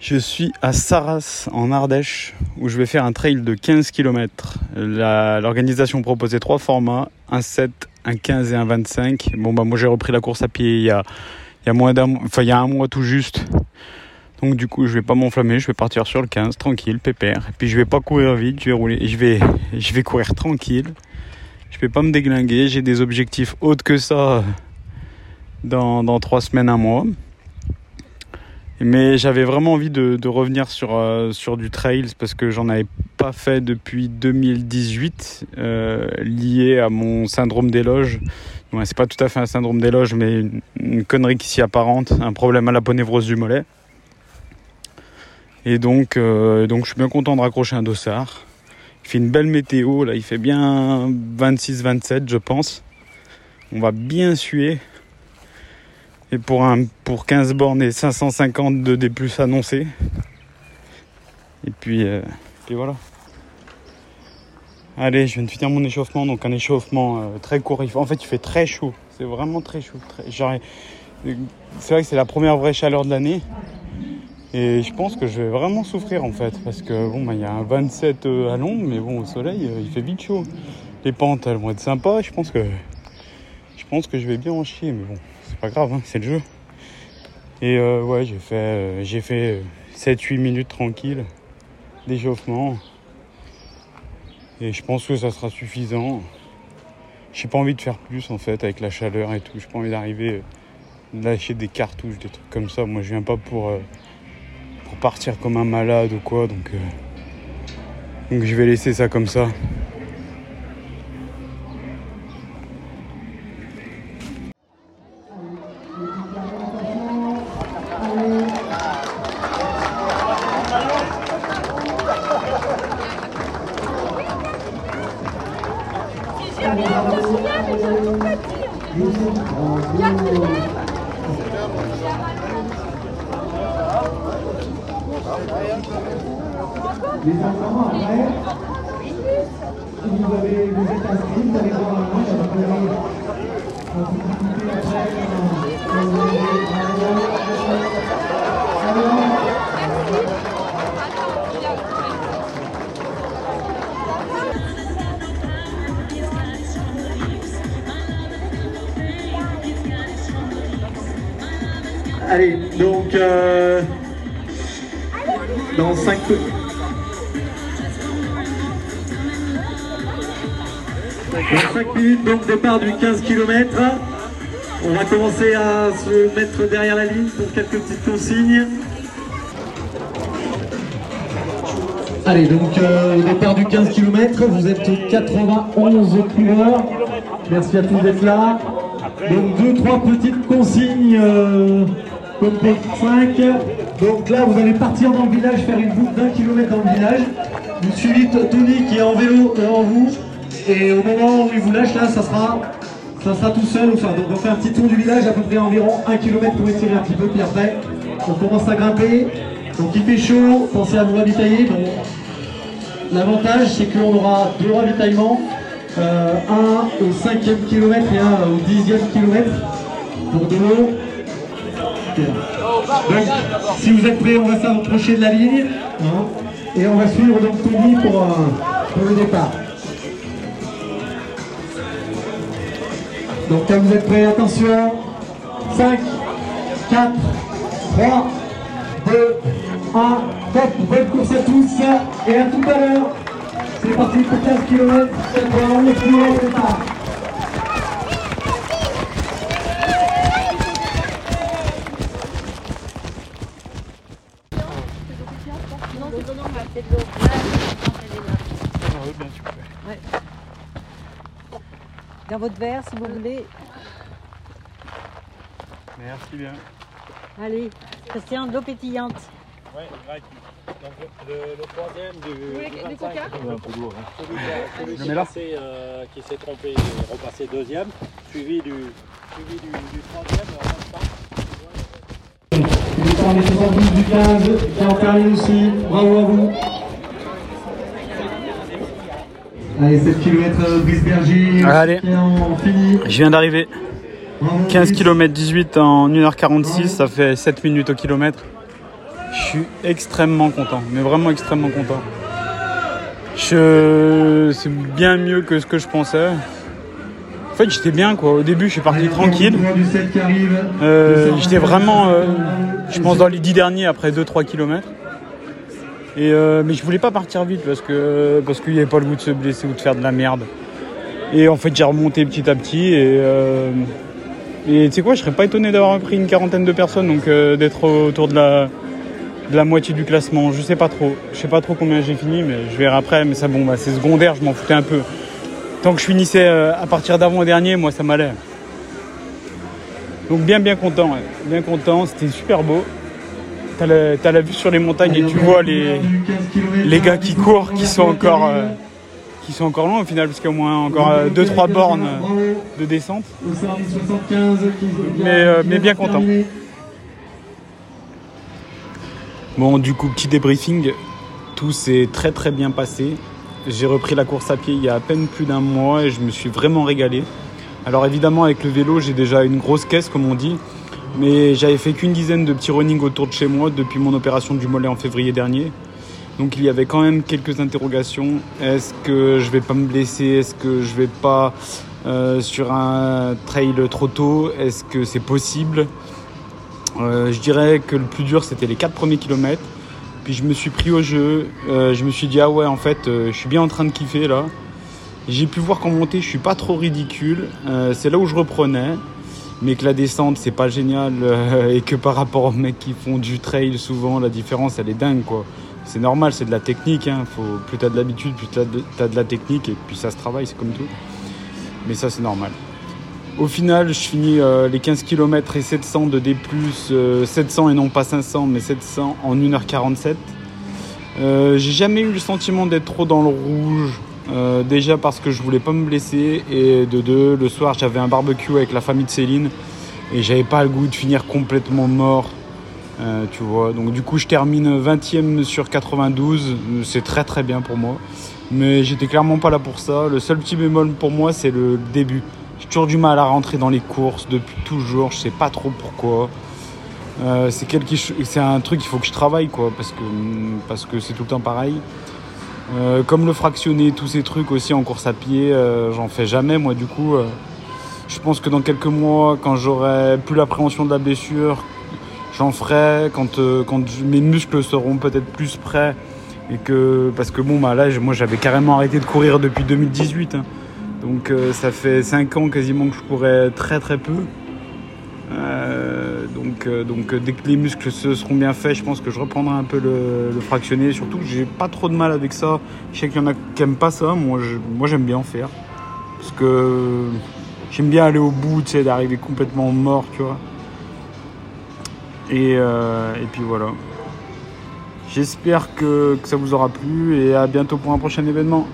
Je suis à Saras en Ardèche où je vais faire un trail de 15 km. L'organisation proposait trois formats, un 7, un 15 et un 25. Bon bah moi j'ai repris la course à pied il y a, il y a moins enfin il y a un mois tout juste. Donc du coup je vais pas m'enflammer, je vais partir sur le 15 tranquille, pépère. Et puis je vais pas courir vite, je vais rouler, je vais, je vais courir tranquille. Je vais pas me déglinguer, j'ai des objectifs autres que ça dans, dans trois semaines, un mois. Mais j'avais vraiment envie de, revenir sur, euh, sur du trail parce que j'en avais pas fait depuis 2018, euh, lié à mon syndrome d'éloge. Ouais, c'est pas tout à fait un syndrome d'éloge, mais une, une, connerie qui s'y apparente, un problème à la ponévrose du mollet. Et donc, euh, donc je suis bien content de raccrocher un dossard. Il fait une belle météo, là il fait bien 26-27 je pense. On va bien suer. Et pour, un, pour 15 bornes et 550 de D plus annoncés. Et puis, euh, puis voilà. Allez, je viens de finir mon échauffement, donc un échauffement euh, très court. En fait, il fait très chaud. C'est vraiment très chaud. C'est vrai que c'est la première vraie chaleur de l'année. Et je pense que je vais vraiment souffrir en fait. Parce que bon, bah, il y a un 27 à l'ombre, mais bon, au soleil, euh, il fait vite chaud. Les pentes, elles vont être sympas. Je pense que, je pense que je vais bien en chier, mais bon pas grave, hein, c'est le jeu. Et euh, ouais, j'ai fait, euh, j'ai fait 7-8 minutes tranquille d'échauffement. Et je pense que ça sera suffisant. J'ai pas envie de faire plus en fait avec la chaleur et tout. J'ai pas envie d'arriver euh, lâcher des cartouches, des trucs comme ça. Moi je viens pas pour, euh, pour partir comme un malade ou quoi. Donc, euh, donc je vais laisser ça comme ça. Les enfants, après, si vous, avez, vous êtes inscrits, vous allez voir un Allez, donc euh, dans 5 Dans 5 minutes, donc départ du 15 km. On va commencer à se mettre derrière la ligne pour quelques petites consignes. Allez, donc euh, départ du 15 km, vous êtes 91 coureurs. Merci à tous d'être là. Donc deux, trois petites consignes euh, comme pour 5. Donc là, vous allez partir dans le village, faire une boucle d'un kilomètre dans le village. Vous suivez Tony qui est en vélo devant vous. Et au moment où il vous lâche, là, ça sera, ça sera tout seul. Donc on fait un petit tour du village, à peu près environ un kilomètre pour étirer un petit peu. Puis après, on commence à grimper. Donc il fait chaud, pensez à vous ravitailler. L'avantage, c'est qu'on aura deux ravitaillements. Euh, un au cinquième kilomètre et un au dixième kilomètre pour de l'eau. Donc, si vous êtes prêts, on va s'approcher de la ligne. hein, et on va suivre donc Tony pour, euh, pour le départ. Donc quand vous êtes prêts, attention. 5, 4, 3, 2, 1. Top, bonne course à tous et à tout à l'heure. C'est parti pour 15 km. On est plus au départ. Non, c'est non, bah, c'est de l'eau. Ouais. Dans votre verre, si vous voulez. Merci bien. Allez, Christian, de l'eau pétillante. Ouais, grec. Donc le, le troisième du, voulez du du 25, coca? Celui, qui a- celui qui, passé, euh, qui s'est trompé est repassé deuxième, suivi du, suivi du, du troisième en même temps. Les 72 du 15 qui en termine aussi. Bravo à vous. Allez, 7 km Brisberger. Allez. Et on finit. Je viens d'arriver. Bravo, 15 Brice. km 18 en 1h46, ça fait 7 minutes au kilomètre. Je suis extrêmement content, mais vraiment extrêmement content. Je... C'est bien mieux que ce que je pensais. En fait, j'étais bien quoi. Au début, je suis parti tranquille. Euh, j'étais vraiment, euh, je pense, dans les 10 derniers après 2-3 km. Euh, mais je voulais pas partir vite parce que parce qu'il n'y avait pas le goût de se blesser ou de faire de la merde. Et en fait, j'ai remonté petit à petit et euh, tu sais quoi, je serais pas étonné d'avoir pris une quarantaine de personnes, donc euh, d'être autour de la moitié du classement. Je sais pas trop, je sais pas trop combien j'ai fini, mais je verrai après. Mais ça, bon, bah, c'est secondaire, je m'en foutais un peu. Tant que je finissais à partir d'avant dernier, moi, ça m'allait. Donc bien, bien content, bien content. C'était super beau. T'as la, la vue sur les montagnes et tu vois les les gars qui courent, qui sont encore euh, encore loin au final, parce qu'il y a au moins encore 2-3 bornes euh, de descente. Mais, euh, mais bien content. Bon, du coup, petit débriefing. Tout s'est très très bien passé. J'ai repris la course à pied il y a à peine plus d'un mois et je me suis vraiment régalé. Alors évidemment, avec le vélo, j'ai déjà une grosse caisse, comme on dit. Mais j'avais fait qu'une dizaine de petits running autour de chez moi depuis mon opération du mollet en février dernier. Donc il y avait quand même quelques interrogations. Est-ce que je vais pas me blesser? Est-ce que je vais pas euh, sur un trail trop tôt? Est-ce que c'est possible? Euh, Je dirais que le plus dur c'était les 4 premiers kilomètres. Puis je me suis pris au jeu. Euh, je me suis dit ah ouais en fait je suis bien en train de kiffer là. J'ai pu voir qu'en montée je suis pas trop ridicule. C'est là où je reprenais. Mais que la descente c'est pas génial euh, et que par rapport aux mecs qui font du trail souvent la différence elle est dingue quoi. C'est normal, c'est de la technique. Hein. Plus tu as de l'habitude, plus tu as, de la technique et puis ça se travaille, c'est comme tout. Mais ça, c'est normal. Au final, je finis euh, les 15 km et 700 de D+, euh, 700 et non pas 500, mais 700 en 1h47. Euh, J'ai jamais eu le sentiment d'être trop dans le rouge. Euh, déjà parce que je voulais pas me blesser et de deux, le soir j'avais un barbecue avec la famille de Céline et j'avais pas le goût de finir complètement mort euh, tu vois, donc du coup je termine 20ème sur 92, c'est très très bien pour moi. Mais j'étais clairement pas là pour ça. Le seul petit bémol pour moi c'est le début. J'ai toujours du mal à rentrer dans les courses depuis toujours, je sais pas trop pourquoi. Euh, c'est un truc qu'il faut que je travaille quoi, parce que parce que c'est tout le temps pareil. Euh, comme le fractionner, tous ces trucs aussi en course à pied, euh, j'en fais jamais moi du coup. euh, je pense que dans quelques mois, quand j'aurai plus l'appréhension de la blessure, j'en ferai quand, mes muscles seront peut-être plus prêts et que parce que bon bah là moi j'avais carrément arrêté de courir depuis 2018 hein. donc ça fait 5 ans quasiment que je courais très très peu Euh, donc euh, donc euh, dès que les muscles se seront bien faits je pense que je reprendrai un peu le, fractionné surtout j'ai pas trop de mal avec ça. Je sais qu'il y en a qui aiment pas ça. Moi j'aime bien en faire. Parce que j'aime bien aller au bout tu sais d'arriver complètement mort tu vois. Et, puis voilà. J'espère que ça vous aura plu et à bientôt pour un prochain événement.